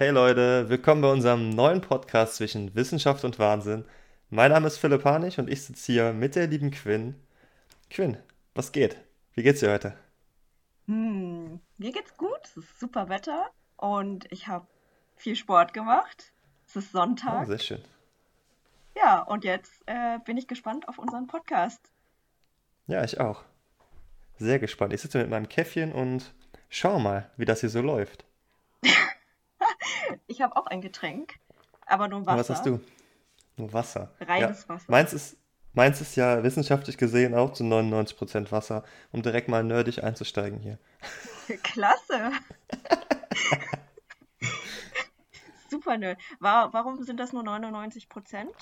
Hey Leute, willkommen bei unserem neuen Podcast zwischen Wissenschaft und Wahnsinn. Mein Name ist Philipp Hanich und ich sitze hier mit der lieben Quinn. Quinn, was geht? Wie geht's dir heute? Hm, mir geht's gut, es ist super Wetter und ich habe viel Sport gemacht. Es ist Oh, Sonntag. sehr schön. Ja, und jetzt äh, bin ich gespannt auf unseren Podcast. Ja, ich auch. Sehr gespannt. Ich sitze mit meinem Käffchen und schau mal, wie das hier so läuft. Ich habe auch ein Getränk, aber nur Und was hast Wasser, du? Nur Wasser. Ja, reines Wasser. meins ist, meins ist ja wissenschaftlich gesehen auch zu 99% Wasser, um direkt mal nerdig einzusteigen hier. Klasse, super. Wa warum sind das nur 99 Prozent?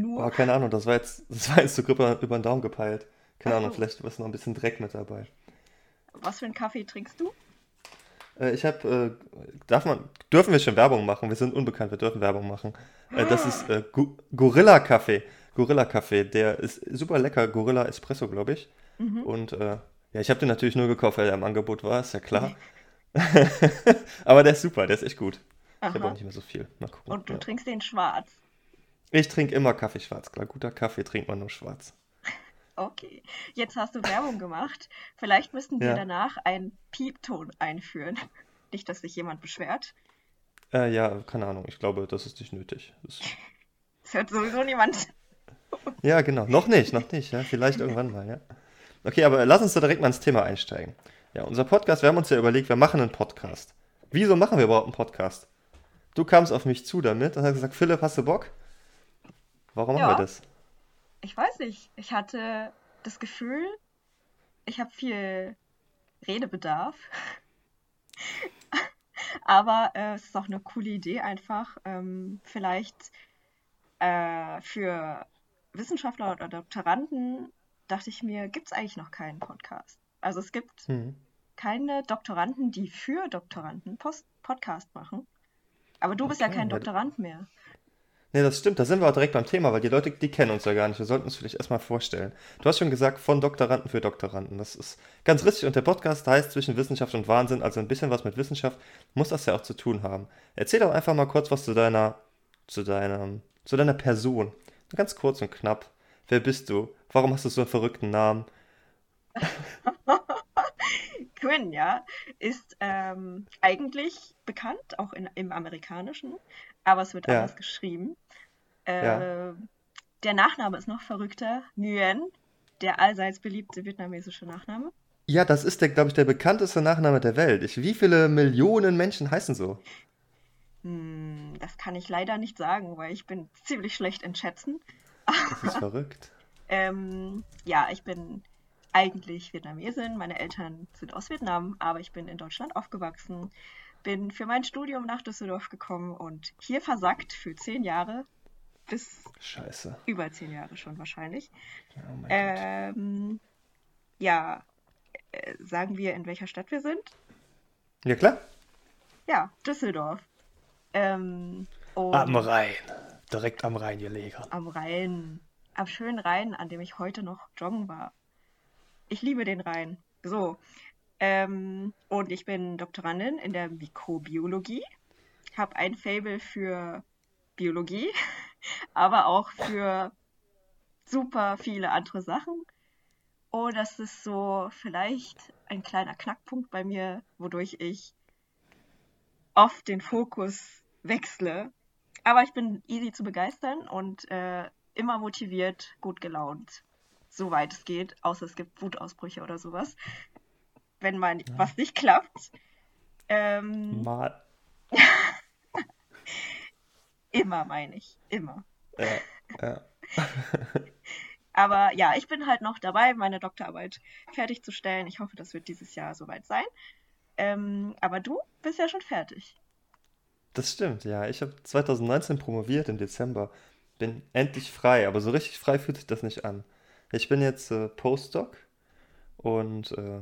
Oh, Nur? keine Ahnung, das war jetzt, das war jetzt so über, über den Daumen gepeilt. Keine Ahnung, vielleicht ist noch ein bisschen Dreck mit dabei. was für einen Kaffee trinkst du? Äh, ich habe, äh, darf man, dürfen wir schon Werbung machen? Wir sind unbekannt, wir dürfen Werbung machen. Äh, das ist äh, Gu Gorilla Kaffee. Gorilla Kaffee, der ist super lecker. Gorilla Espresso, glaube ich. Mhm. Und äh, ja, ich habe den natürlich nur gekauft, weil er im Angebot war, ist ja klar. Aber der ist super, der ist echt gut. Ich habe auch Aha. nicht mehr so viel. Mal gucken. Und du Ja. trinkst den schwarz. Ich trinke immer Kaffee schwarz. Klar, guter Kaffee trinkt man nur schwarz. Okay, jetzt hast du Werbung gemacht. Vielleicht müssten wir Ja. danach einen Piepton einführen. Nicht, dass sich jemand beschwert. Äh, ja, keine Ahnung. Ich glaube, das ist nicht nötig. Das, Das hört sowieso niemand. ja, genau. Noch nicht, noch nicht. Ja, vielleicht irgendwann mal, ja. Okay, aber lass uns da direkt mal ins Thema einsteigen. Ja, unser Podcast, wir haben uns ja überlegt, wir machen einen Podcast. Wieso machen wir überhaupt einen Podcast? Du kamst auf mich zu damit und hast gesagt, Philipp, hast du Bock? Warum machen wir Ja, das? Ich weiß nicht. Ich hatte das Gefühl, ich habe viel Redebedarf. Aber äh, es ist auch eine coole Idee einfach. Ähm, vielleicht äh, für Wissenschaftler oder Doktoranden dachte ich mir, gibt es eigentlich noch keinen Podcast. Also es gibt Hm. keine Doktoranden, die für Doktoranden Post Podcast machen. Aber du bist ja Okay, kein Doktorand mehr. Nee, das stimmt, da sind wir auch direkt beim Thema, weil die Leute, die kennen uns ja gar nicht. Wir sollten uns vielleicht erstmal vorstellen. Du hast schon gesagt, von Doktoranden für Doktoranden. Das ist ganz richtig. Und der Podcast heißt zwischen Wissenschaft und Wahnsinn, also ein bisschen was mit Wissenschaft muss das ja auch zu tun haben. Erzähl doch einfach mal kurz was zu deiner, zu deiner, zu deiner Person. Ganz kurz und knapp. Wer bist du? Warum hast du so einen verrückten Namen? Quinn, ja, ist ähm, eigentlich bekannt, auch in, im Amerikanischen, aber es wird anders Ja, geschrieben. ja. Äh, der Nachname ist noch verrückter, Nguyen, der allseits beliebte vietnamesische Nachname. Ja, das ist der, glaube ich, der bekannteste Nachname der Welt. Ich, wie viele Millionen Menschen heißen so? Hm, das kann ich leider nicht sagen, weil ich bin ziemlich schlecht in Schätzen. Das ist verrückt. Ähm, ja, ich bin eigentlich Vietnamesin. Meine Eltern sind aus Vietnam, aber ich bin in Deutschland aufgewachsen. Bin für mein Studium nach Düsseldorf gekommen und hier versackt für zehn Jahre, bis Scheiße. über zehn Jahre schon wahrscheinlich. Oh. Ähm, ja, äh, sagen wir, in welcher Stadt wir sind? Ja, klar. Ja, Düsseldorf. Ähm, Am Rhein. Direkt am Rhein gelegen. am Rhein, am schönen Rhein, an dem ich heute noch joggen war. Ich liebe den Rhein. So. Ähm, und ich bin Doktorandin in der Mikrobiologie. Habe ein Faible für Biologie, aber auch für super viele andere Sachen. Und das ist so vielleicht ein kleiner Knackpunkt bei mir, wodurch ich oft den Fokus wechsle. Aber ich bin easy zu begeistern und äh, immer motiviert, gut gelaunt, soweit es geht, außer es gibt Wutausbrüche oder sowas, wenn mal Ja. was nicht klappt. Ähm, Mal. immer meine ich, immer. Ja, ja. Aber ja, ich bin halt noch dabei, meine Doktorarbeit fertigzustellen. Ich hoffe, das wird dieses Jahr soweit sein. Ähm, aber du bist ja schon fertig. Das stimmt, ja. Ich habe 2019 promoviert im Dezember. Bin endlich frei, aber so richtig frei fühlt sich das nicht an. Ich bin jetzt äh, Postdoc und äh,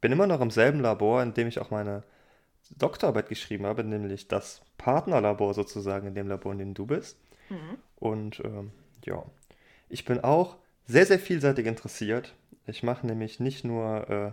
bin immer noch im selben Labor, in dem ich auch meine Doktorarbeit geschrieben habe, nämlich das Partnerlabor sozusagen in dem Labor, in dem du bist. Mhm. Und ähm, ja, ich bin auch sehr, sehr vielseitig interessiert. Ich mache nämlich nicht nur äh,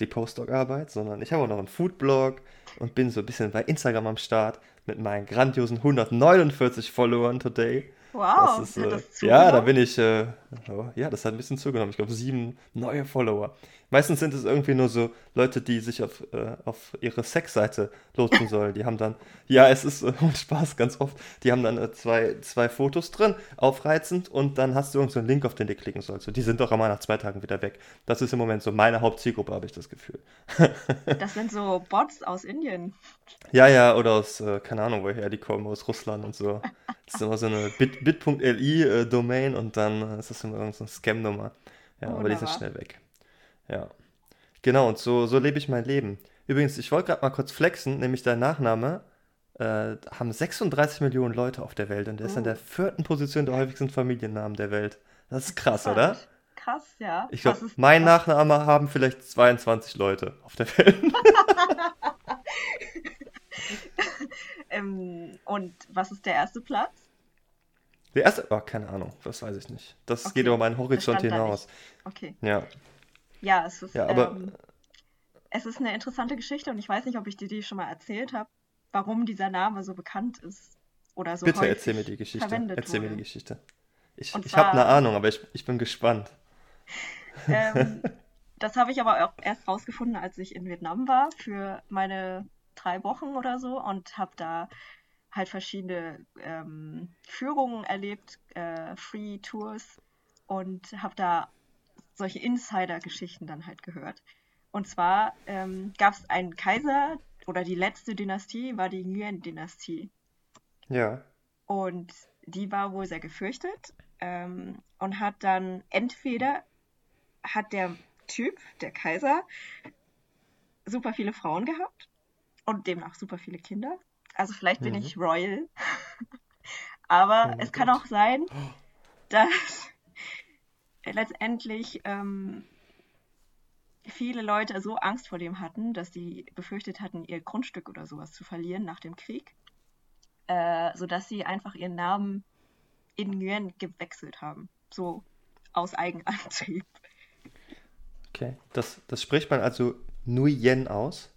die Postdoc-Arbeit, sondern ich habe auch noch einen Foodblog und bin so ein bisschen bei Instagram am Start mit meinen grandiosen 149 Followern today. Wow, Das ist, hat äh, das ja, da bin ich, äh, oh, ja, das hat ein bisschen zugenommen. Ich glaube, sieben neue Follower. Meistens sind es irgendwie nur so Leute, die sich auf, äh, auf ihre Sexseite lotsen sollen. Die haben dann, ja, es ist äh, ohne Spaß ganz oft, die haben dann äh, zwei, zwei Fotos drin, aufreizend, und dann hast du irgendeinen so einen Link, auf den du klicken sollst. Und die sind doch immer nach zwei Tagen wieder weg. Das ist im Moment so meine Hauptzielgruppe, habe ich das Gefühl. Das sind so Bots aus Indien. Ja, ja, oder aus, äh, keine Ahnung, woher die kommen, aus Russland und so. Das ist immer so eine bit- bit.li äh, Domain und dann äh, ist das immer so eine Scam-Nummer. Ja, aber die sind schnell weg. Ja. Genau, und so, so lebe ich mein Leben. Übrigens, ich wollte gerade mal kurz flexen, nämlich dein Nachname äh, haben 36 Millionen Leute auf der Welt und der ist an Oh. der vierten Position der häufigsten Familiennamen der Welt. Das ist krass, oder? Krass, ja. Ich glaube, ist- mein Nachname haben vielleicht 22 Leute auf der Welt. Ähm, und was ist der erste Platz? Der erste, oh, keine Ahnung, das weiß ich nicht. Das Okay, geht über meinen Horizont hinaus. Okay. Ja, Ja, es ist, ja, aber ähm, es ist eine interessante Geschichte und ich weiß nicht, ob ich dir die schon mal erzählt habe, warum dieser Name so bekannt ist oder so bitte erzähl mir die Geschichte. Erzähl mir wurde. die Geschichte. Ich, Und ich habe eine zwar- Ahnung, aber ich, ich bin gespannt. Ähm, das habe ich aber auch erst rausgefunden, als ich in Vietnam war für meine drei Wochen oder so und habe da halt verschiedene ähm, Führungen erlebt, äh, Free Tours und habe da solche Insider-Geschichten dann halt gehört. Und zwar ähm, gab es einen Kaiser oder die letzte Dynastie war die Nguyen-Dynastie. Ja, Und die war wohl sehr gefürchtet ähm, und hat dann entweder hat der Typ, der Kaiser, super viele Frauen gehabt und demnach super viele Kinder. Also vielleicht bin Mhm. ich royal. Aber Oh es kann Gott. auch sein, dass letztendlich ähm, viele Leute so Angst vor dem hatten, dass die befürchtet hatten, ihr Grundstück oder sowas zu verlieren nach dem Krieg, äh, sodass sie einfach ihren Namen in Nguyen gewechselt haben. So aus Eigenantrieb. okay. Das, das spricht man also Nguyen aus.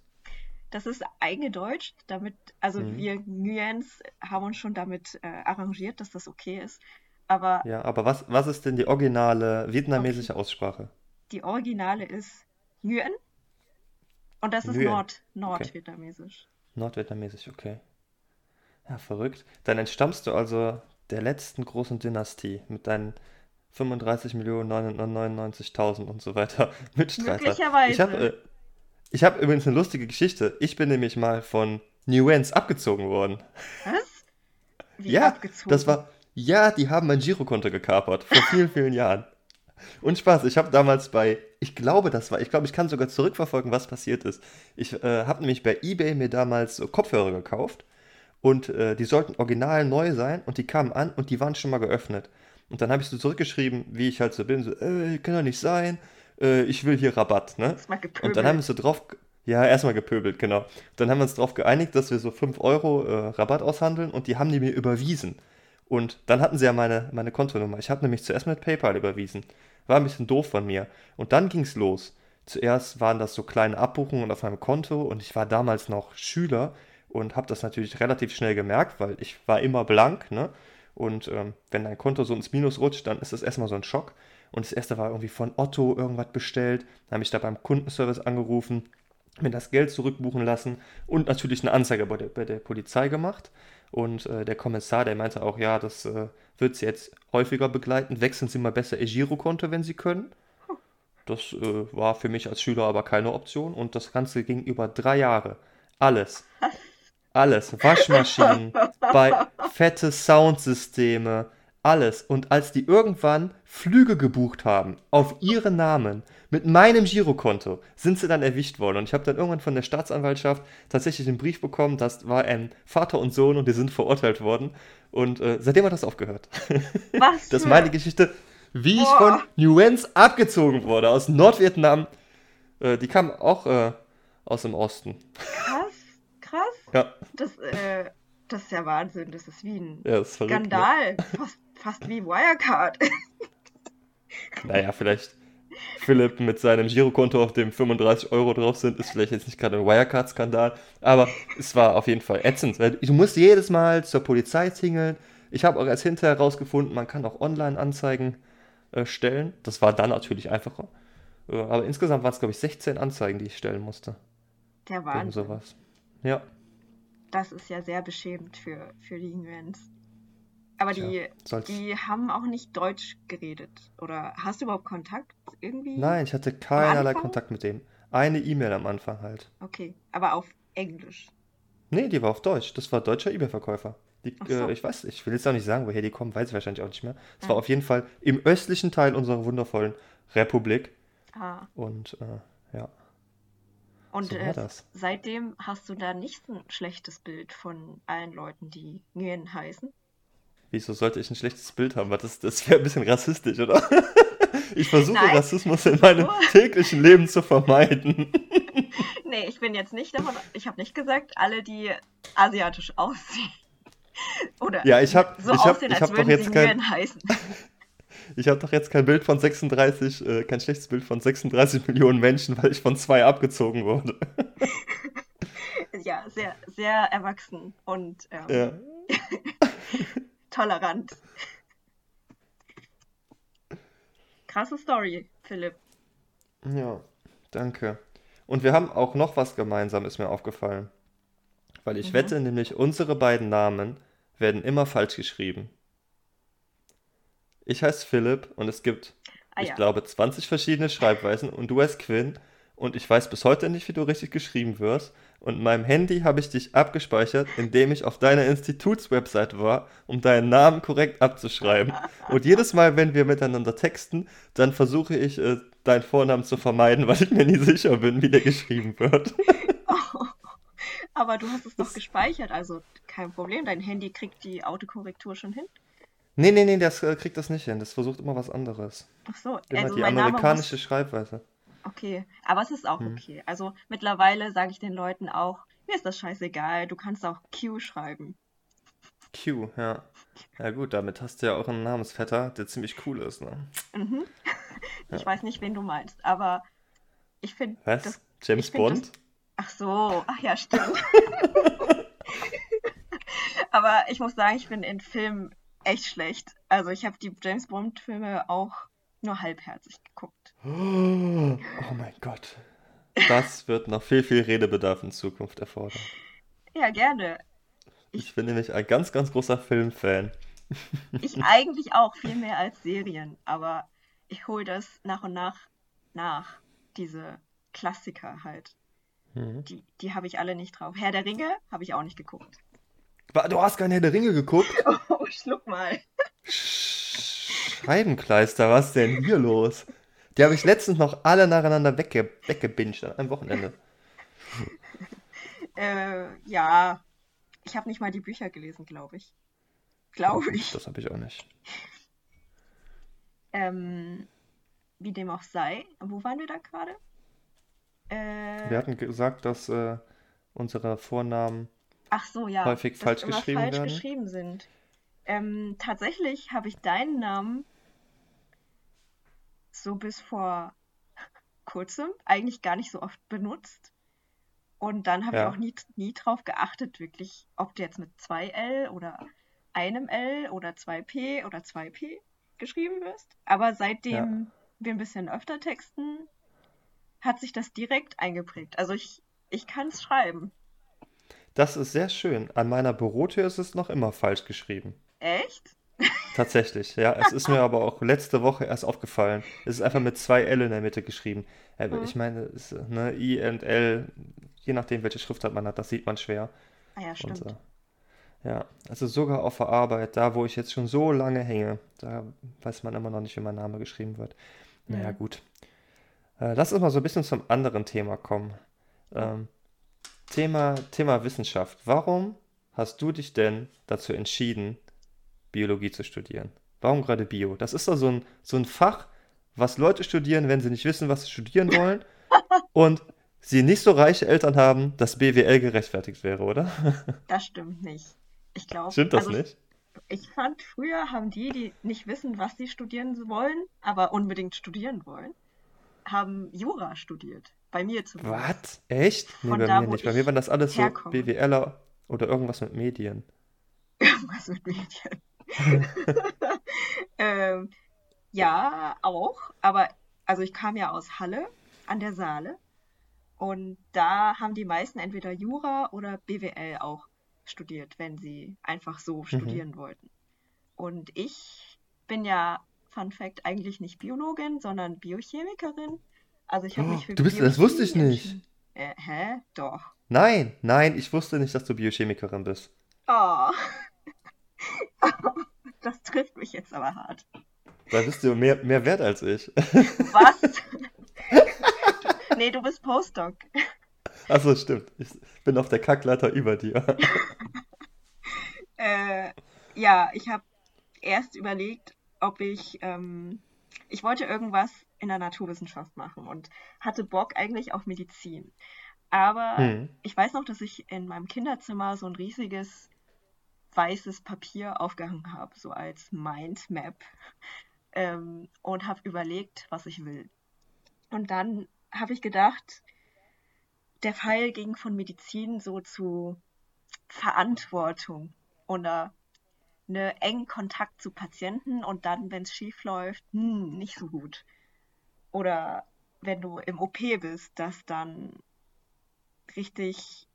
Das ist eingedeutscht, damit, also Mhm. wir Nguyens haben uns schon damit äh, arrangiert, dass das okay ist. Aber Ja, aber was, was ist denn die originale vietnamesische Aussprache? die Originale ist Nguyen und das ist Nguyen. Nord, Nordvietnamesisch. Nordvietnamesisch, okay. Ja, verrückt. Dann entstammst du also der letzten großen Dynastie mit deinen 35.999.000 und so weiter Mitstreiter. Möglicherweise. Ich habe äh, ich hab übrigens eine lustige Geschichte. Ich bin nämlich mal von Nuance abgezogen worden. Was? Wie Ja, abgezogen? das war, ja, die haben mein Girokonto gekapert vor vielen, vielen Jahren. Und Spaß, ich habe damals bei, ich glaube, das war, ich glaube, ich kann sogar zurückverfolgen, was passiert ist. Ich äh, habe nämlich bei eBay mir damals so Kopfhörer gekauft und äh, die sollten original neu sein und die kamen an und die waren schon mal geöffnet. Und dann habe ich so zurückgeschrieben, wie ich halt so bin, so, äh, kann doch nicht sein, äh, ich will hier Rabatt, ne? Erstmal Und dann haben wir so drauf, ja, erstmal gepöbelt, genau. Dann haben wir uns darauf geeinigt, dass wir so 5 Euro äh, Rabatt aushandeln und die haben die mir überwiesen. Und dann hatten sie ja meine, meine Kontonummer. Ich habe nämlich zuerst mit PayPal überwiesen. War ein bisschen doof von mir. Und dann ging es los. Zuerst waren das so kleine Abbuchungen auf meinem Konto und ich war damals noch Schüler und habe das natürlich relativ schnell gemerkt, weil ich war immer blank, ne? Und ähm, wenn dein Konto so ins Minus rutscht, dann ist das erstmal so ein Schock. Und das erste war irgendwie von Otto irgendwas bestellt. Dann habe ich da beim Kundenservice angerufen, mir das Geld zurückbuchen lassen und natürlich eine Anzeige bei der, bei der Polizei gemacht. Und äh, der Kommissar, der meinte auch, ja, das äh, wird Sie jetzt häufiger begleiten. Wechseln Sie mal besser Ihr Girokonto, wenn Sie können. Das äh, war für mich als Schüler aber keine Option. Und das Ganze ging über drei Jahre. Alles. Alles. Waschmaschinen, bei fette Soundsysteme, alles. Und als die irgendwann Flüge gebucht haben, auf ihren Namen, mit meinem Girokonto, sind sie dann erwischt worden. Und ich habe dann irgendwann von der Staatsanwaltschaft tatsächlich einen Brief bekommen, das war ein Vater und Sohn und die sind verurteilt worden. Und äh, seitdem hat das aufgehört. Was Das ist meine Geschichte, wie ich Boah. von Nuance abgezogen wurde, aus Nordvietnam. Äh, die kam auch äh, aus dem Osten. Krass, krass. Ja, Das, äh, das ist ja Wahnsinn. Das ist wie ein ja ist verrückt. Ne? Skandal. Fast, fast wie Wirecard. Naja, vielleicht, Philipp mit seinem Girokonto, auf dem 35 Euro drauf sind, ist vielleicht jetzt nicht gerade ein Wirecard-Skandal, aber es war auf jeden Fall ätzend, du musst jedes Mal zur Polizei tingeln. Ich habe auch erst hinterher herausgefunden, man kann auch Online-Anzeigen äh, stellen. Das war dann natürlich einfacher. Äh, aber insgesamt waren es, glaube ich, 16 Anzeigen, die ich stellen musste. Der Wegen Wahnsinn. sowas. Ja, Das ist ja sehr beschämend für, für die Nguyen's. Aber Tja, die, soll's- die haben auch nicht Deutsch geredet. Oder hast du überhaupt Kontakt irgendwie? nein, ich hatte keinerlei? Kontakt mit dem. Eine E-Mail am Anfang halt. Okay, aber auf Englisch. Nee, die war auf Deutsch. Das war deutscher eBay-Verkäufer. Ach so. äh, ich weiß, ich will jetzt auch nicht sagen, woher die kommen, weiß ich wahrscheinlich auch nicht mehr. Es Ja. war auf jeden Fall im östlichen Teil unserer wundervollen Republik. Ah, Und äh, ja, und so äh, seitdem hast du da nicht ein schlechtes Bild von allen Leuten, die Nguyen heißen? Wieso sollte ich ein schlechtes Bild haben? Weil Das, das wäre ein bisschen rassistisch, oder? Ich versuche Nein. Rassismus in meinem täglichen Leben zu vermeiden. Nee, ich bin jetzt nicht davon, ich habe nicht gesagt, alle, die asiatisch aussehen. Oder Ja, ich hab- so ich hab- aussehen, ich als hab würden sie kein- heißen. Ich habe doch jetzt kein Bild von 36, äh, kein schlechtes Bild von 36 Millionen Menschen, weil ich von zwei abgezogen wurde. Ja, sehr, sehr erwachsen und ähm, Ja. Tolerant. Krasse Story, Philipp. Ja, danke. Und wir haben auch noch was gemeinsam, ist mir aufgefallen. Weil ich Mhm. wette, nämlich unsere beiden Namen werden immer falsch geschrieben. Ich heiße Philipp und es gibt, Ah ich ja. glaube, 20 verschiedene Schreibweisen und du heißt Quinn und ich weiß bis heute nicht, wie du richtig geschrieben wirst. Und in meinem Handy habe ich dich abgespeichert, indem ich auf deiner Institutswebsite war, um deinen Namen korrekt abzuschreiben. Und jedes Mal, wenn wir miteinander texten, dann versuche ich, äh, deinen Vornamen zu vermeiden, weil ich mir nie sicher bin, wie der geschrieben wird. Aber du hast es doch gespeichert, also kein Problem. Dein Handy kriegt die Autokorrektur schon hin. Nee, nee, nee, das äh, kriegt das nicht hin. Das versucht immer was anderes. Ach so, Immer also die amerikanische muss... Schreibweise. Okay, aber es ist auch Hm. okay. Also mittlerweile sage ich den Leuten auch, mir ist das scheißegal, du kannst auch Q schreiben. Q, ja. Ja gut, damit hast du ja auch einen Namensvetter, der ziemlich cool ist, ne? Mhm. Ich Ja. weiß nicht, wen du meinst, aber ich finde Was? das. James find das- Bond? Ach so, ach ja, stimmt. aber ich muss sagen, ich bin in Filmen echt schlecht. Also ich habe die James Bond-Filme auch nur halbherzig geguckt. Oh mein Gott. Das wird noch viel, viel Redebedarf in Zukunft erfordern. Ja, gerne. Ich bin nämlich ein ganz, ganz großer Filmfan. Ich eigentlich auch viel mehr als Serien, aber ich hole das nach und nach nach. Diese Klassiker halt. Mhm. Die, die habe ich alle nicht drauf. Herr der Ringe habe ich auch nicht geguckt. Du hast keine Herr der Ringe geguckt? Oh, schluck mal. Scheibenkleister, was denn hier los? Die habe ich letztens noch alle nacheinander wegge weggebinged an einem Wochenende. Äh, ja, ich habe nicht mal die Bücher gelesen, glaube ich. Glaube ich. Das habe ich auch nicht. Ähm, wie dem auch sei. Wo waren wir da gerade? Äh, Wir hatten gesagt, dass äh, unsere Vornamen. so, ja. häufig falsch geschrieben falsch werden. geschrieben sind. Ähm, tatsächlich habe ich deinen Namen so bis vor kurzem eigentlich gar nicht so oft benutzt. Und dann habe Ja. ich auch nie, nie drauf geachtet, wirklich, ob du jetzt mit zwei L oder einem L oder zwei P oder zwei P geschrieben wirst. Aber seitdem wir ein bisschen öfter texten, hat sich das direkt eingeprägt. Also ich, ich kann es schreiben. Das ist sehr schön. An meiner Bürotür ist es noch immer falsch geschrieben. Echt? Tatsächlich, ja. Es ist mir aber auch letzte Woche erst aufgefallen. Es ist einfach mit zwei L in der Mitte geschrieben. Äh, Mhm. Ich meine, es, ist, ne, I und L, je nachdem, welche Schriftart man hat, das sieht man schwer. Ah ja, Und, stimmt. äh, ja, also sogar auf der Arbeit, da wo ich jetzt schon so lange hänge, da weiß man immer noch nicht, wie mein Name geschrieben wird. Naja, Mhm. gut. Äh, lass uns mal so ein bisschen zum anderen Thema kommen. Ähm, Thema, Thema Wissenschaft. Warum hast du dich denn dazu entschieden, Biologie zu studieren? Warum gerade Bio? Das ist doch so ein, so ein Fach, was Leute studieren, wenn sie nicht wissen, was sie studieren wollen und sie nicht so reiche Eltern haben, dass BWL gerechtfertigt wäre, oder? Das stimmt nicht. Ich glaube, Stimmt das also nicht? ich fand, früher haben die, die nicht wissen, was sie studieren wollen, aber unbedingt studieren wollen, haben Jura studiert. Bei mir zumindest. Was? Echt? Nee, Von bei da, mir nicht. Bei mir waren das alles so herkomme. BWLer oder irgendwas mit Medien. Irgendwas mit Medien. ähm, ja, auch. Aber also ich kam ja aus Halle an der Saale. Und da haben die meisten entweder Jura oder BWL auch studiert, wenn sie einfach so Mhm. studieren wollten. Und ich bin ja, Fun Fact, eigentlich nicht Biologin, sondern Biochemikerin. Also ich habe Oh, mich für du bist, das wusste ich Biochemie nicht. Äh, hä? Doch. Nein, nein, ich wusste nicht, dass du Biochemikerin bist. Oh. Das trifft mich jetzt aber hart. Da bist du mehr, mehr wert als ich. Was? Nee, du bist Postdoc. Achso, stimmt. Ich bin auf der Kackleiter über dir. Äh, ja, ich habe erst überlegt, ob ich, ähm, ich wollte irgendwas in der Naturwissenschaft machen und hatte Bock eigentlich auf Medizin. Aber Hm. ich weiß noch, dass ich in meinem Kinderzimmer so ein riesiges weißes Papier aufgehangen habe, so als Mindmap, ähm, und habe überlegt, was ich will. Und dann habe ich gedacht, der Pfeil ging von Medizin so zu Verantwortung oder eine engen Kontakt zu Patienten und dann, wenn es schief läuft, hm, nicht so gut. Oder wenn du im OP bist, dass dann richtig,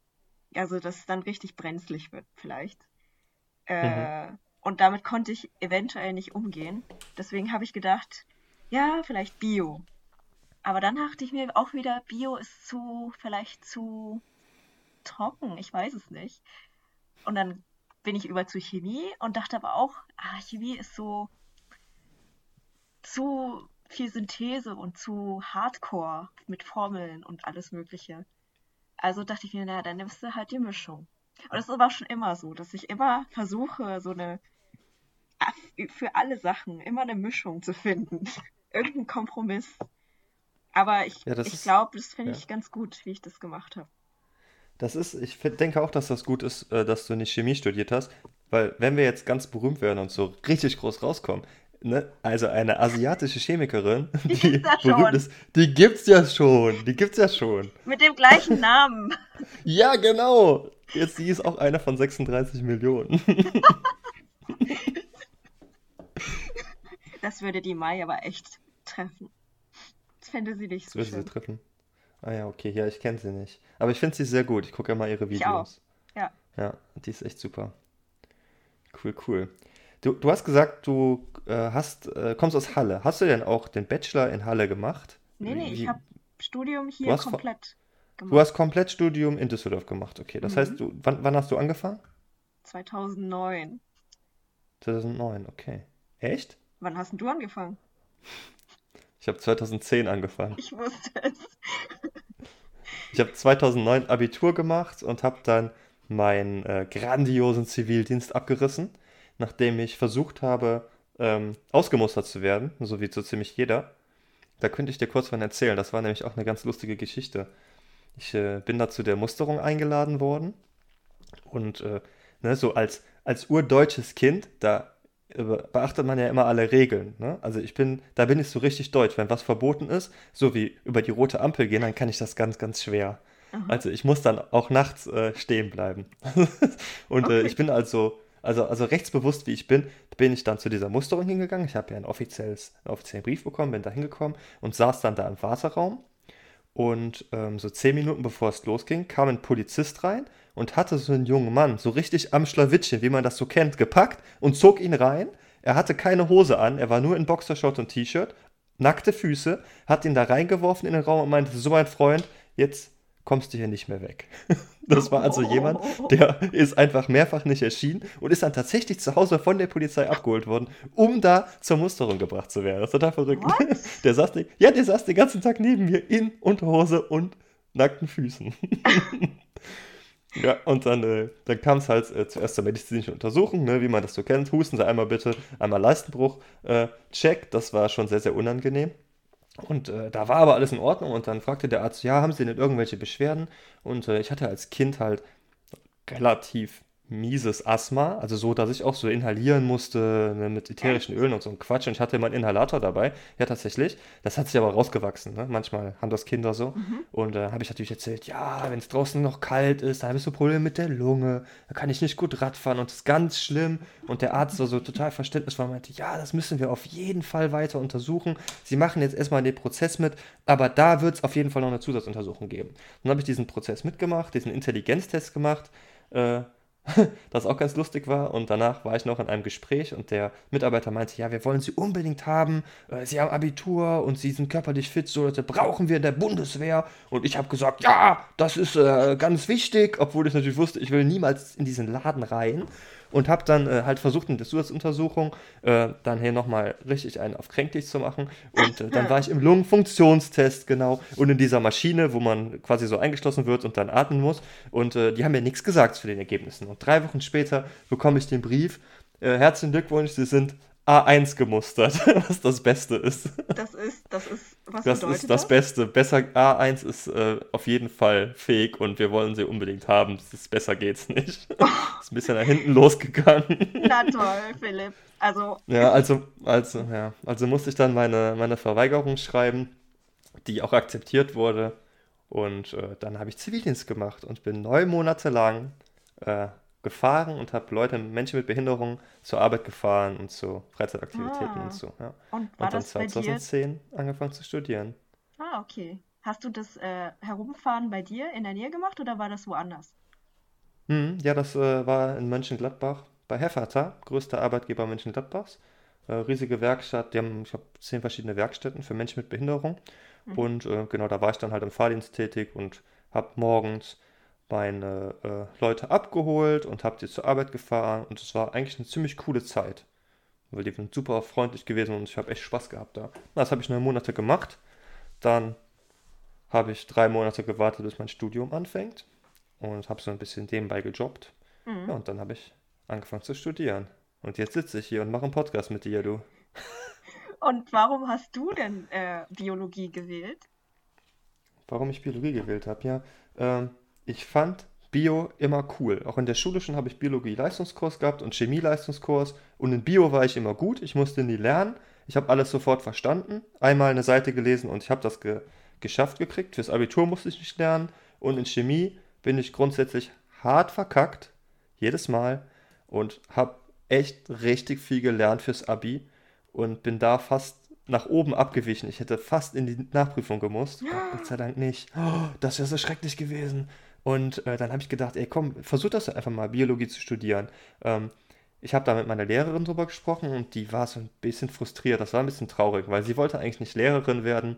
also dass es dann richtig brenzlig wird vielleicht. Äh, und damit konnte ich eventuell nicht umgehen. Deswegen habe ich gedacht, ja, vielleicht Bio. Aber dann dachte ich mir auch wieder, Bio ist zu, vielleicht zu trocken, ich weiß es nicht. Und dann bin ich über zu Chemie und dachte aber auch, ah, Chemie ist so zu viel Synthese und zu Hardcore mit Formeln und alles Mögliche. Also dachte ich mir, na, dann nimmst du halt die Mischung. Und das ist aber schon immer so, dass ich immer versuche, so eine für alle Sachen immer eine Mischung zu finden. Irgendein Kompromiss. Aber ich, Ja, das ich glaube, das finde ja. ich ganz gut, wie ich das gemacht habe. Das ist, ich denke auch, dass das gut ist, äh, dass du nicht Chemie studiert hast, weil wenn wir jetzt ganz berühmt werden und so richtig groß rauskommen, ne, also eine asiatische Chemikerin, Die die gibt's ja berühmt ist, die gibt's ja schon, die gibt's ja schon. Mit dem gleichen Namen. Ja, genau. Jetzt, die ist auch einer von 36 Millionen. Das würde die Mai aber echt treffen. Das fände sie nicht Das so würde sie schön. treffen. Ah ja, okay, ja, ich kenne sie nicht. Aber ich finde sie sehr gut. Ich gucke ja mal ihre Ich auch. Videos. Ja. Ja, die ist echt super. Cool, cool. Du, du hast gesagt, du äh, hast, äh, kommst aus Halle. Hast du denn auch den Bachelor in Halle gemacht? Nee, nee, ich Wie- habe Studium hier hast komplett Du gemacht. hast komplett Studium in Düsseldorf gemacht, okay. Das Mhm. heißt, du, wann, wann hast du angefangen? 2009. 2009, okay. Echt? Wann hast du angefangen? Ich habe 2010 angefangen. Ich wusste es. Ich habe 2009 Abitur gemacht und habe dann meinen äh, grandiosen Zivildienst abgerissen, nachdem ich versucht habe, ähm, ausgemustert zu werden, so wie so ziemlich jeder. Da könnte ich dir kurz von erzählen. Das war nämlich auch eine ganz lustige Geschichte. Ich äh, bin da zu der Musterung eingeladen worden und äh, ne, so als, als urdeutsches Kind, da beachtet man ja immer alle Regeln. Ne? Also ich bin, da bin ich so richtig deutsch. Wenn was verboten ist, so wie über die rote Ampel gehen, dann kann ich das ganz, ganz schwer. Aha. Also ich muss dann auch nachts äh, stehen bleiben. Und äh, Okay. ich bin also, also, also rechtsbewusst wie ich bin, bin ich dann zu dieser Musterung hingegangen. Ich habe ja ein offizielles, einen offiziellen Brief bekommen, bin da hingekommen und saß dann da im Warteraum. Und ähm, so zehn Minuten bevor es losging, kam ein Polizist rein und hatte so einen jungen Mann, so richtig am Schlawittchen, wie man das so kennt, gepackt und zog ihn rein. Er hatte keine Hose an, er war nur in Boxershort und T-Shirt, nackte Füße, hat ihn da reingeworfen in den Raum und meinte, so mein Freund, jetzt kommst du hier nicht mehr weg. Das war also jemand, der ist einfach mehrfach nicht erschienen und ist dann tatsächlich zu Hause von der Polizei abgeholt worden, um da zur Musterung gebracht zu werden. Das ist total verrückt. What? Der saß, den- ja, der saß den ganzen Tag neben mir in Unterhose und nackten Füßen. Ja, und dann, äh, dann kam es halt äh, zuerst zur medizinischen Untersuchung, ne, wie man das so kennt. Husten Sie einmal bitte, einmal Leistenbruch, äh, check. Das war schon sehr, sehr unangenehm. Und äh, da war aber alles in Ordnung. Und dann fragte der Arzt, ja, haben Sie denn irgendwelche Beschwerden? Und äh, ich hatte als Kind halt relativ mieses Asthma, also so, dass ich auch so inhalieren musste ne, mit ätherischen Ölen und so ein Quatsch. Und ich hatte immer einen Inhalator dabei, ja tatsächlich. Das hat sich aber rausgewachsen. Ne? Manchmal haben das Kinder so. Mhm. Und da äh, habe ich natürlich erzählt, ja, wenn es draußen noch kalt ist, dann habe ich so Probleme mit der Lunge, da kann ich nicht gut Radfahren und das ist ganz schlimm. Und der Arzt war so total verständnisvoll und meinte, ja, das müssen wir auf jeden Fall weiter untersuchen. Sie machen jetzt erstmal den Prozess mit, aber da wird es auf jeden Fall noch eine Zusatzuntersuchung geben. Dann habe ich diesen Prozess mitgemacht, diesen Intelligenztest gemacht. Äh, das auch ganz lustig war. Und danach war ich noch in einem Gespräch und der Mitarbeiter meinte, ja, wir wollen Sie unbedingt haben. Äh, Sie haben Abitur und Sie sind körperlich fit, so Leute brauchen wir in der Bundeswehr. Und ich habe gesagt, ja, das ist äh, ganz wichtig, obwohl ich natürlich wusste, ich will niemals in diesen Laden rein und habe dann äh, halt versucht, in der Zusatzuntersuchung äh, dann hier nochmal richtig einen auf kränklich zu machen. Und äh, dann war ich im Lungenfunktionstest, genau, und in dieser Maschine, wo man quasi so eingeschlossen wird und dann atmen muss. Und äh, die haben mir nichts gesagt zu den Ergebnissen. Und drei Wochen später bekomme ich den Brief. Äh, herzlichen Glückwunsch, Sie sind A1 gemustert, was das Beste ist. Das ist, das ist, was Das ist das Beste. Besser A1 ist äh, auf jeden Fall fähig und wir wollen sie unbedingt haben. Ist, besser geht's nicht. ist ein bisschen nach hinten losgegangen. Na toll, Philipp. Also, Ja, also, also, ja, also musste ich dann meine, meine Verweigerung schreiben, die auch akzeptiert wurde. Und äh, dann habe ich Zivildienst gemacht und bin neun Monate lang äh, gefahren und habe Leute, Menschen mit Behinderung zur Arbeit gefahren und zu Freizeitaktivitäten Ah. und so. Ja. und war Und dann das bei dir? 2010 angefangen zu studieren. Ah, okay. Hast du das äh, Herumfahren bei dir in der Nähe gemacht oder war das woanders? Hm, ja, das äh, war in Mönchengladbach bei Herfata, größter Arbeitgeber Mönchengladbachs. Äh, riesige Werkstatt, die haben, ich glaube, zehn verschiedene Werkstätten für Menschen mit Behinderung. Mhm. Und äh, genau, da war ich dann halt im Fahrdienst tätig und habe morgens meine äh, Leute abgeholt und habe die zur Arbeit gefahren. Und es war eigentlich eine ziemlich coole Zeit, weil die sind super freundlich gewesen und ich habe echt Spaß gehabt da. Das habe ich neun Monate gemacht. Dann habe ich drei Monate gewartet, bis mein Studium anfängt und habe so ein bisschen nebenbei gejobbt. Mhm. Ja, und dann habe ich angefangen zu studieren. Und jetzt sitze ich hier und mache einen Podcast mit dir, du. Und warum hast du denn äh, Biologie gewählt? Warum ich Biologie gewählt habe? Ja, ähm, ich fand Bio immer cool. Auch in der Schule schon habe ich Biologie-Leistungskurs gehabt und Chemie-Leistungskurs. Und in Bio war ich immer gut. Ich musste nie lernen. Ich habe alles sofort verstanden. Einmal eine Seite gelesen und ich habe das ge geschafft gekriegt. Fürs Abitur musste ich nicht lernen. Und in Chemie bin ich grundsätzlich hart verkackt. Jedes Mal. Und habe echt richtig viel gelernt fürs Abi. Und bin da fast nach oben abgewichen. Ich hätte fast in die Nachprüfung gemusst. Gott sei Dank nicht. Oh, das wäre so schrecklich gewesen. Und äh, dann habe ich gedacht, ey, komm, versuch das einfach mal, Biologie zu studieren. Ähm, ich habe da mit meiner Lehrerin drüber gesprochen und die war so ein bisschen frustriert. Das war ein bisschen traurig, weil sie wollte eigentlich nicht Lehrerin werden,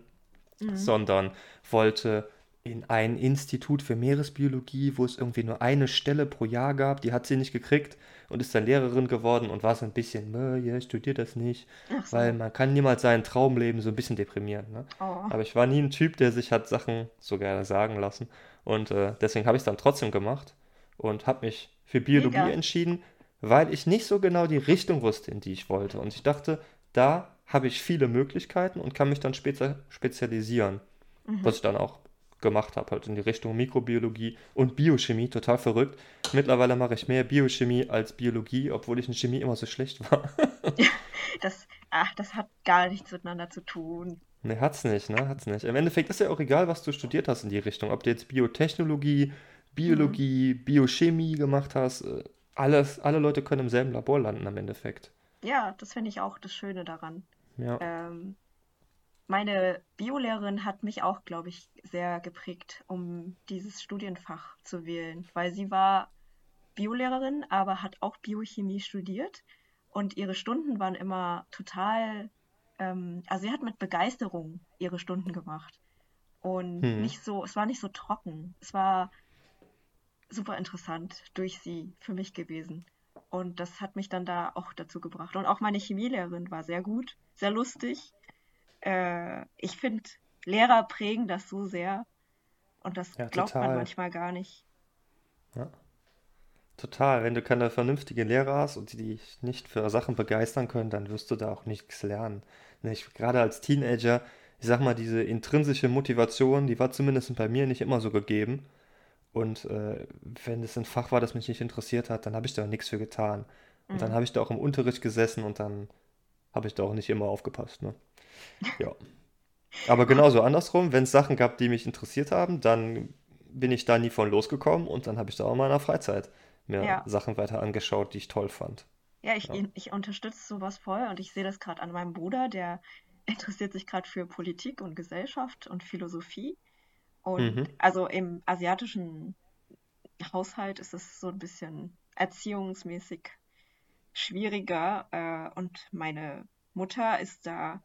Mhm. sondern wollte in ein Institut für Meeresbiologie, wo es irgendwie nur eine Stelle pro Jahr gab. Die hat sie nicht gekriegt und ist dann Lehrerin geworden und war so ein bisschen, "Äh, ja, ich studiere das nicht, so. weil man kann niemals seinen Traum leben, so ein bisschen deprimieren. Ne? Oh. Aber ich war nie ein Typ, der sich hat Sachen so gerne sagen lassen. Und äh, deswegen habe ich es dann trotzdem gemacht und habe mich für Biologie Mega. entschieden, weil ich nicht so genau die Richtung wusste, in die ich wollte. Und ich dachte, da habe ich viele Möglichkeiten und kann mich dann spezi spezialisieren. Mhm. Was ich dann auch gemacht habe, halt in die Richtung Mikrobiologie und Biochemie, total verrückt. Mittlerweile mache ich mehr Biochemie als Biologie, obwohl ich in Chemie immer so schlecht war. Das, ach, das hat gar nichts miteinander zu tun. Ne, hat's nicht, ne? Hat's nicht. Im Endeffekt ist ja auch egal, was du studiert hast in die Richtung. Ob du jetzt Biotechnologie, Biologie, Biochemie gemacht hast, äh, alles, alle Leute können im selben Labor landen am Endeffekt. Ja, das finde ich auch das Schöne daran. Ja. Ähm, meine Biolehrerin hat mich auch, glaube ich, sehr geprägt, um dieses Studienfach zu wählen, weil sie war Biolehrerin, aber hat auch Biochemie studiert und ihre Stunden waren immer total, ähm, also sie hat mit Begeisterung ihre Stunden gemacht und Hm. nicht so, es war nicht so trocken, es war super interessant durch sie für mich gewesen. Und das hat mich dann da auch dazu gebracht. Und auch meine Chemielehrerin war sehr gut, sehr lustig. Äh, ich finde, Lehrer prägen das so sehr. Und das Ja, glaubt man total. manchmal gar nicht. Ja. Total. Wenn du keine vernünftigen Lehrer hast und die dich nicht für Sachen begeistern können, dann wirst du da auch nichts lernen. Nicht? Gerade als Teenager, ich sag mal, diese intrinsische Motivation, die war zumindest bei mir nicht immer so gegeben. Und äh, wenn es ein Fach war, das mich nicht interessiert hat, dann habe ich da nichts für getan. Und dann Mhm. habe ich da auch im Unterricht gesessen und dann habe ich da auch nicht immer aufgepasst, ne? Ja. Aber genauso andersrum, wenn es Sachen gab, die mich interessiert haben, dann bin ich da nie von losgekommen und dann habe ich da auch in meiner Freizeit mir Ja. Sachen weiter angeschaut, die ich toll fand. Ja, ich, Ja. ich unterstütze sowas voll und ich sehe das gerade an meinem Bruder, der interessiert sich gerade für Politik und Gesellschaft und Philosophie. Und Mhm. also im asiatischen Haushalt ist es so ein bisschen erziehungsmäßig schwieriger. Äh, und meine Mutter ist da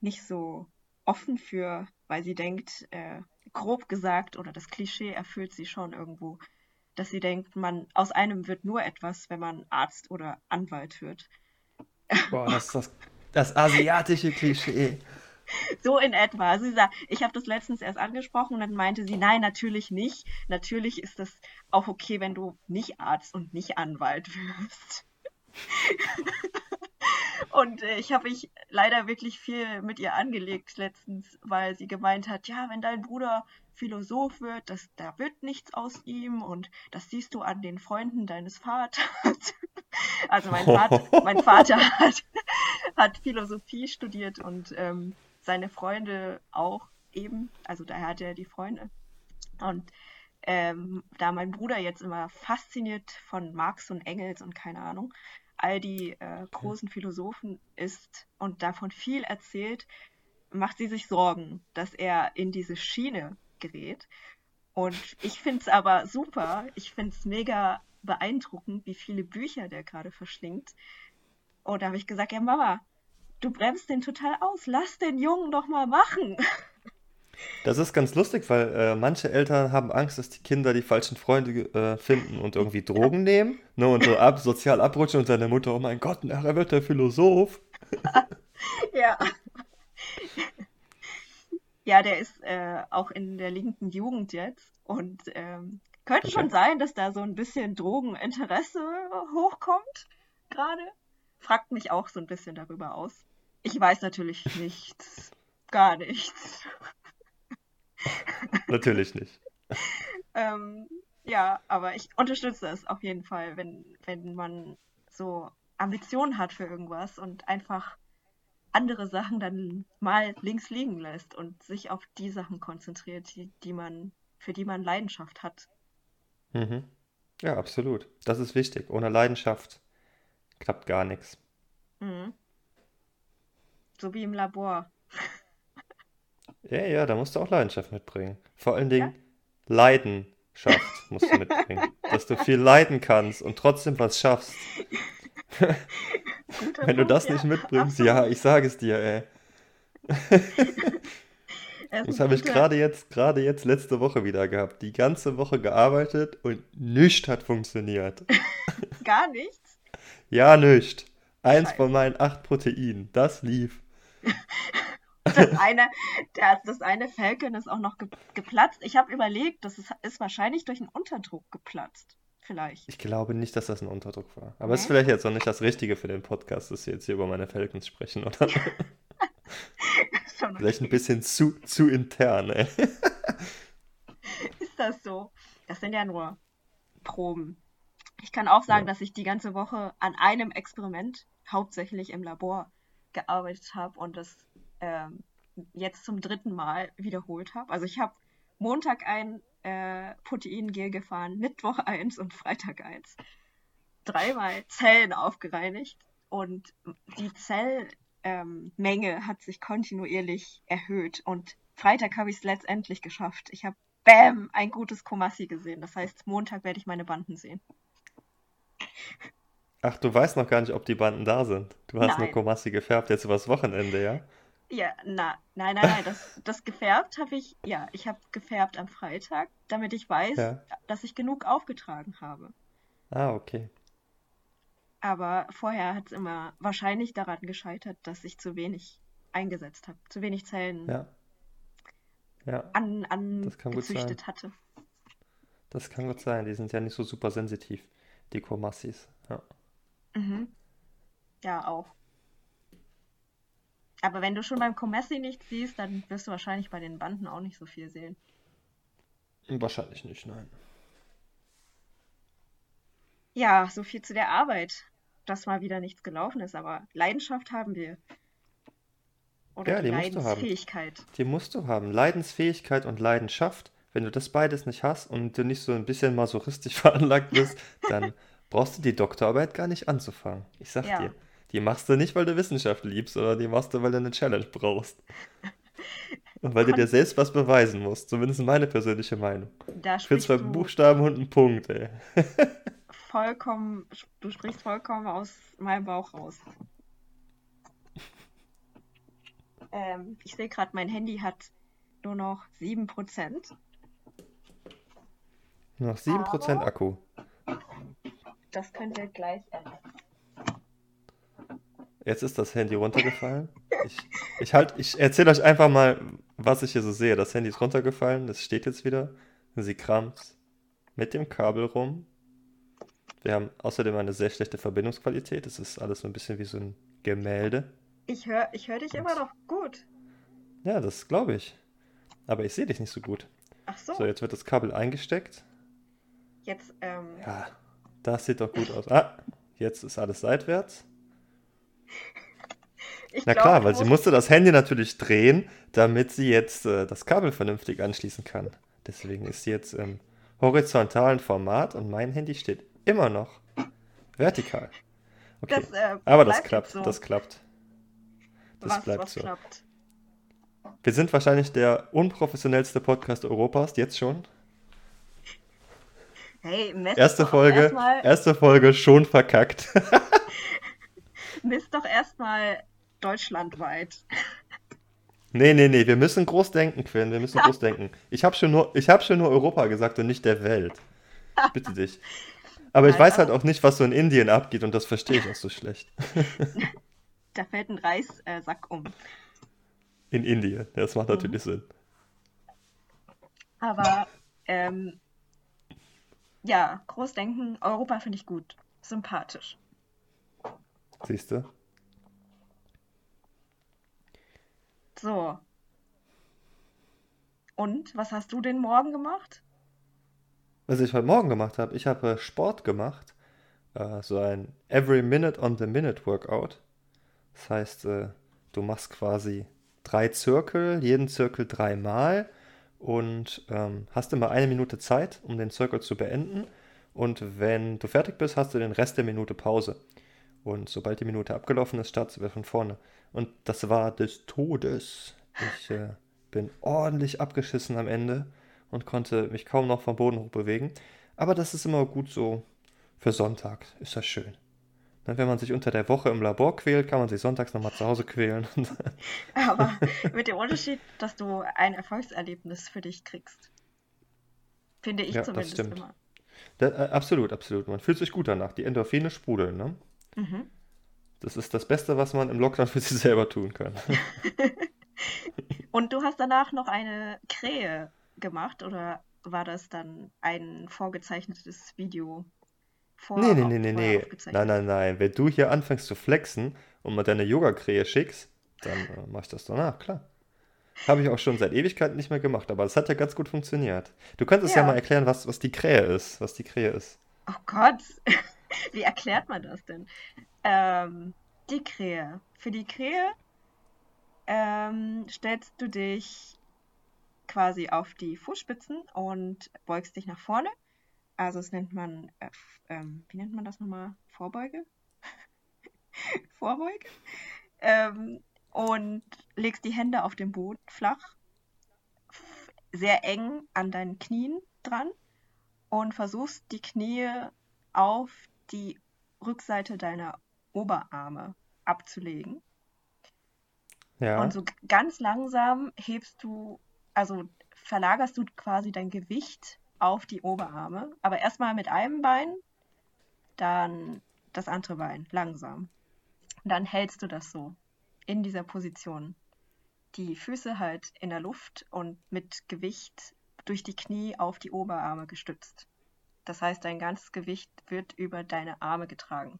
nicht so offen für, weil sie denkt, äh, grob gesagt, oder das Klischee erfüllt sie schon irgendwo, dass sie denkt, man aus einem wird nur etwas, wenn man Arzt oder Anwalt wird. Boah, das ist das, das asiatische Klischee. So in etwa. Sie sagt, ich habe das letztens erst angesprochen und dann meinte sie, nein, natürlich nicht. Natürlich ist das auch okay, wenn du nicht Arzt und nicht Anwalt wirst. Und äh, ich habe mich leider wirklich viel mit ihr angelegt letztens, weil sie gemeint hat, ja, wenn dein Bruder Philosoph wird, das, da wird nichts aus ihm und das siehst du an den Freunden deines Vaters. Also mein Vater, mein Vater hat, hat Philosophie studiert und ähm, seine Freunde auch eben, also daher hat er die Freunde. Und ähm, da mein Bruder jetzt immer fasziniert von Marx und Engels und keine Ahnung, all die äh, großen Philosophen ist und davon viel erzählt, macht sie sich Sorgen, dass er in diese Schiene gerät. Und ich finde es aber super. Ich finde es mega beeindruckend, wie viele Bücher der gerade verschlingt. Und da habe ich gesagt, ja Mama, du bremst den total aus. Lass den Jungen doch mal machen. Das ist ganz lustig, weil äh, manche Eltern haben Angst, dass die Kinder die falschen Freunde äh, finden und irgendwie Drogen nehmen ne, und so ab, sozial abrutschen und seine Mutter, oh mein Gott, nachher wird der Philosoph. Ja. Ja, der ist äh, auch in der linken Jugend jetzt und ähm, könnte Okay. schon sein, dass da so ein bisschen Drogeninteresse hochkommt gerade. Fragt mich auch so ein bisschen darüber aus. Ich weiß natürlich nichts. Gar nichts. Natürlich nicht. Ähm, ja, aber ich unterstütze es auf jeden Fall, wenn, wenn man so Ambitionen hat für irgendwas und einfach andere Sachen dann mal links liegen lässt und sich auf die Sachen konzentriert, die, die man, für die man Leidenschaft hat. Mhm. Ja, absolut. Das ist wichtig. Ohne Leidenschaft klappt gar nichts. Mhm. So wie im Labor. Ja, ja, da musst du auch Leidenschaft mitbringen. Vor allen Ja? Dingen Leidenschaft musst du mitbringen. Dass du viel leiden kannst und trotzdem was schaffst. Guter Wenn du Punkt, das ja, nicht mitbringst, ja, absolut. ich sage es dir, ey. Das habe ich gerade jetzt, gerade jetzt letzte Woche wieder gehabt. Die ganze Woche gearbeitet und nichts hat funktioniert. gar nichts. Ja, nichts. Eins Scheiße. von meinen acht Proteinen. Das lief. Das eine, der, das eine Falcon ist auch noch ge geplatzt. Ich habe überlegt, das ist, ist wahrscheinlich durch einen Unterdruck geplatzt. Vielleicht. Ich glaube nicht, dass das ein Unterdruck war. Aber es ist vielleicht jetzt noch nicht das Richtige für den Podcast, dass wir jetzt hier über meine Falcons sprechen, oder? Vielleicht ein bisschen zu, zu intern, ey. Ist das so? Das sind ja nur Proben. Ich kann auch sagen, Ja. dass ich die ganze Woche an einem Experiment, hauptsächlich im Labor, gearbeitet habe und das ähm, jetzt zum dritten Mal wiederholt habe. Also ich habe Montag ein äh, Proteingel gefahren, Mittwoch eins und Freitag eins. Dreimal Zellen aufgereinigt und die Zellmenge ähm, hat sich kontinuierlich erhöht und Freitag habe ich es letztendlich geschafft. Ich habe Bam, ein gutes Komassi gesehen. Das heißt, Montag werde ich meine Banden sehen. Ach, du weißt noch gar nicht, ob die Banden da sind. Du hast nur Nein. Komassi gefärbt jetzt übers Wochenende, ja? Ja, na, nein, nein, nein, das, das gefärbt habe ich, ja, ich habe gefärbt am Freitag, damit ich weiß, Ja. dass ich genug aufgetragen habe. Ah, okay. Aber vorher hat es immer wahrscheinlich daran gescheitert, dass ich zu wenig eingesetzt habe, zu wenig Zellen Ja. Ja, an, das kann gut sein. angezüchtet hatte. Das kann gut sein. Die sind ja nicht so super sensitiv, die Komassis. Ja. Mhm. Ja, auch. Aber wenn du schon beim Comessi nichts siehst, dann wirst du wahrscheinlich bei den Banden auch nicht so viel sehen. Wahrscheinlich nicht, nein. Ja, so viel zu der Arbeit, dass mal wieder nichts gelaufen ist, aber Leidenschaft haben wir. Oder Ja, die die musst du haben. Leidensfähigkeit. Die musst du haben. Leidensfähigkeit und Leidenschaft. Wenn du das beides nicht hast und du nicht so ein bisschen masochistisch veranlagt bist, dann brauchst du die Doktorarbeit gar nicht anzufangen. Ich sag Ja. dir. Die machst du nicht, weil du Wissenschaft liebst, sondern die machst du, weil du eine Challenge brauchst. Und weil du dir selbst was beweisen musst. Zumindest meine persönliche Meinung. Da Für sprichst zwei du Buchstaben und einen Punkt, ey. vollkommen, du sprichst vollkommen aus meinem Bauch raus. Ähm, ich sehe gerade, mein Handy hat nur noch 7%. Noch 7% Aber- Akku. Das könnte gleich ändern. Jetzt ist das Handy runtergefallen. Ich, ich, halt, ich erzähle euch einfach mal, was ich hier so sehe. Das Handy ist runtergefallen, das steht jetzt wieder. Sie kramt mit dem Kabel rum. Wir haben außerdem eine sehr schlechte Verbindungsqualität. Es ist alles so ein bisschen wie so ein Gemälde. Ich höre ich hör dich immer noch gut. Ja, das glaube ich. Aber ich sehe dich nicht so gut. Ach so, So, jetzt wird das Kabel eingesteckt. jetzt, ähm, Ja, das sieht doch gut aus. Ah, jetzt ist alles seitwärts. Ich Na glaube, klar, weil sie musst- musste das Handy natürlich drehen, damit sie jetzt äh, das Kabel vernünftig anschließen kann. Deswegen ist sie jetzt im horizontalen Format und mein Handy steht immer noch vertikal. Okay, Das, äh, aber das klappt, so. das klappt. Das was, bleibt was so. klappt. Wir sind wahrscheinlich der unprofessionellste Podcast Europas, jetzt schon. Hey, messt Erste Folge, erste Folge schon verkackt. misst doch erstmal deutschlandweit. Nee, nee, nee, wir müssen groß denken, Quinn, wir müssen groß denken. Ich habe schon nur, ich habe schon nur Europa gesagt und nicht der Welt. Bitte dich. Aber ich weiß halt auch nicht, was so in Indien abgeht und das verstehe ich auch so schlecht. Da fällt ein Reissack um. In Indien, das macht natürlich Sinn. Aber ähm, ja, Großdenken, Europa finde ich gut. Sympathisch. Siehst du? So. Und was hast du denn morgen gemacht? Was ich heute Morgen gemacht habe, ich habe Sport gemacht. Äh, so ein Every Minute on the Minute Workout. Das heißt, äh, du machst quasi drei Zirkel, jeden Zirkel dreimal und ähm, hast immer eine Minute Zeit, um den Zirkel zu beenden. Und wenn du fertig bist, hast du den Rest der Minute Pause. Und sobald die Minute abgelaufen ist, startest du wieder von vorne. Und das war des Todes. Ich äh, bin ordentlich abgeschissen am Ende und konnte mich kaum noch vom Boden hoch bewegen. Aber das ist immer gut so für Sonntag. Ist das schön. Ne, Wenn man sich unter der Woche im Labor quält, kann man sich sonntags nochmal zu Hause quälen. Aber mit dem Unterschied, dass du ein Erfolgserlebnis für dich kriegst. Finde ich Ja, das zumindest stimmt. immer. Da, äh, absolut, absolut. Man fühlt sich gut danach. Die Endorphine sprudeln, ne? Mhm. Das ist das Beste, was man im Lockdown für sich selber tun kann. Und du hast danach noch eine Krähe gemacht oder war das dann ein vorgezeichnetes Video? Vor, Nee, nee, nee, nee, nee. Nein, nein, nein. Wenn du hier anfängst zu flexen und mal deine Yoga-Krähe schickst, dann äh, mach ich das danach, klar. Habe ich auch schon seit Ewigkeiten nicht mehr gemacht, aber es hat ja ganz gut funktioniert. Du könntest ja, Ja. mal erklären, was, was die Krähe ist, was die Krähe ist. Oh Gott, wie erklärt man das denn? Ähm, die Krähe. Für die Krähe ähm, stellst du dich quasi auf die Fußspitzen und beugst dich nach vorne. Also das nennt man, äh, ähm, wie nennt man das nochmal? Vorbeuge? Vorbeuge? Ähm, und legst die Hände auf den Boden flach, sehr eng an deinen Knien dran und versuchst die Knie auf die Rückseite deiner Oberarme abzulegen. Ja. Und so ganz langsam hebst du, also verlagerst du quasi dein Gewicht auf die Oberarme, aber erstmal mit einem Bein, dann das andere Bein, langsam. Und dann hältst du das so in dieser Position. Die Füße halt in der Luft und mit Gewicht durch die Knie auf die Oberarme gestützt. Das heißt, dein ganzes Gewicht wird über deine Arme getragen.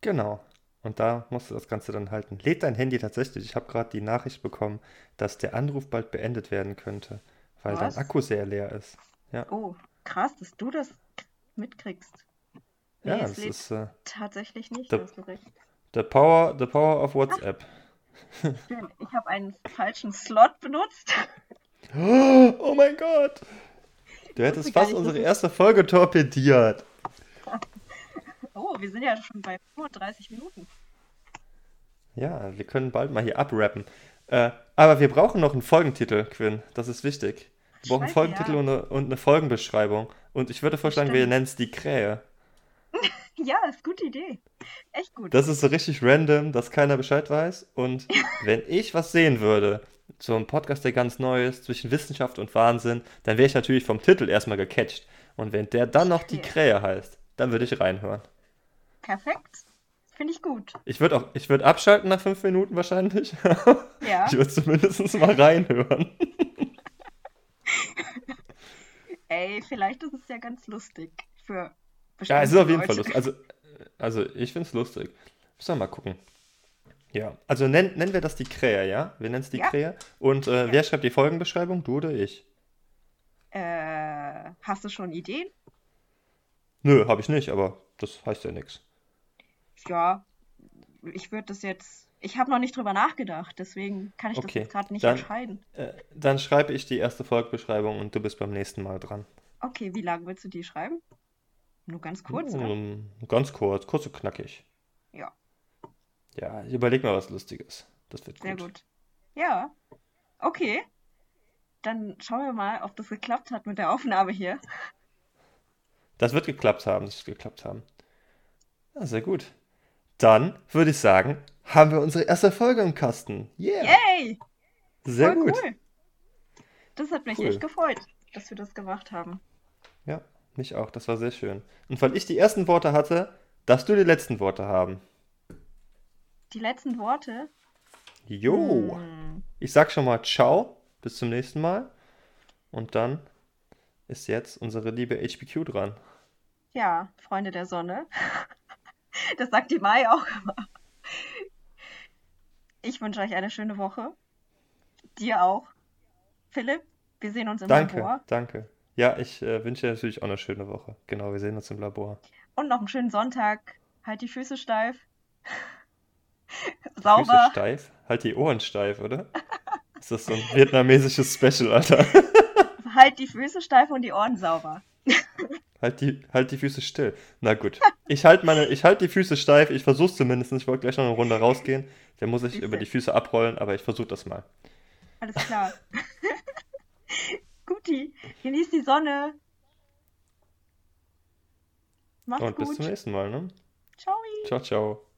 Genau. Und da musst du das Ganze dann halten. Lädt dein Handy tatsächlich? Ich habe gerade die Nachricht bekommen, dass der Anruf bald beendet werden könnte, weil dein Was? Akku sehr leer ist. Ja. Oh, krass, dass du das mitkriegst. Nee, Ja, es das lädt ist äh, tatsächlich nicht, da hast du recht. the power, the power of WhatsApp. Schön. Ich habe einen falschen Slot benutzt. Oh mein Gott! Du hättest fast unsere erste Folge torpediert. Oh, wir sind ja schon bei 35 Minuten. Ja, wir können bald mal hier abrappen. Äh, aber wir brauchen noch einen Folgentitel, Quinn. Das ist wichtig. Wir brauchen einen Folgentitel ja. und, eine, und eine Folgenbeschreibung. Und ich würde vorschlagen, wir nennen es die Krähe. Ja, ist gute Idee. Echt gut. Das ist so richtig random, dass keiner Bescheid weiß. Und wenn ich was sehen würde, so ein Podcast, der ganz neu ist, zwischen Wissenschaft und Wahnsinn, dann wäre ich natürlich vom Titel erstmal gecatcht. Und wenn der dann noch die. Krähe heißt, dann würde ich reinhören. Perfekt. Finde ich gut. Ich würde auch, ich würde abschalten nach fünf Minuten wahrscheinlich. Ja. Ich würde zumindest mal reinhören. Ey, vielleicht ist es ja ganz lustig für Ja, es ist auf jeden bestimmte Fall lustig. Also, also ich finde es lustig. Müssen wir mal gucken. Ja, also nenn, nennen wir das die Krähe, ja? Wir nennen es die Ja. Krähe. Und äh, wer schreibt die Folgenbeschreibung? Du oder ich? Äh, hast du schon Ideen? Nö, habe ich nicht, aber das heißt ja nichts. Ja, ich würde das jetzt. Ich habe noch nicht drüber nachgedacht, deswegen kann ich das Okay, jetzt gerade nicht dann- entscheiden. Äh, dann schreibe ich die erste Folgenbeschreibung und du bist beim nächsten Mal dran. Okay, wie lange willst du die schreiben? Nur ganz kurz? Ähm, ganz kurz, kurz und knackig. Ja, Ja, ich überleg mal was Lustiges. Das wird sehr gut. gut. Ja, okay. Dann schauen wir mal, ob das geklappt hat mit der Aufnahme hier. Das wird geklappt haben, das wird geklappt haben. Ja, sehr gut. Dann würde ich sagen, haben wir unsere erste Folge im Kasten. Yeah! Yay! Sehr Voll gut. cool. Das hat mich Cool. echt gefreut, dass wir das gemacht haben. Ja, mich auch. Das war sehr schön. Und weil ich die ersten Worte hatte, darfst du die letzten Worte haben. Die letzten Worte. Jo! Hm, Ich sag schon mal Ciao, bis zum nächsten Mal. Und dann ist jetzt unsere liebe HPQ dran. ja, Freunde der Sonne. Das sagt die Mai auch immer. Ich wünsche euch eine schöne Woche. Dir auch. Philipp, wir sehen uns im Danke, Labor. danke. Ja, ich äh, wünsche dir natürlich auch eine schöne Woche. Genau, wir sehen uns im Labor. Und noch einen schönen Sonntag. Halt die Füße steif. Füße Sauber. steif? Halt die Ohren steif, oder? Ist das so ein vietnamesisches Special, Alter? Halt die Füße steif und die Ohren sauber. Halt die, halt die Füße still. Na gut. Ich halte meine, ich halte die Füße steif. Ich versuche zumindest. Ich wollte gleich noch eine Runde rausgehen. Dann muss ich Siehste. über die Füße abrollen, aber ich versuche das mal. Alles klar. Guti, genieß die Sonne. Macht's Und bis gut. zum nächsten Mal, ne? Ciao. Ciao, ciao.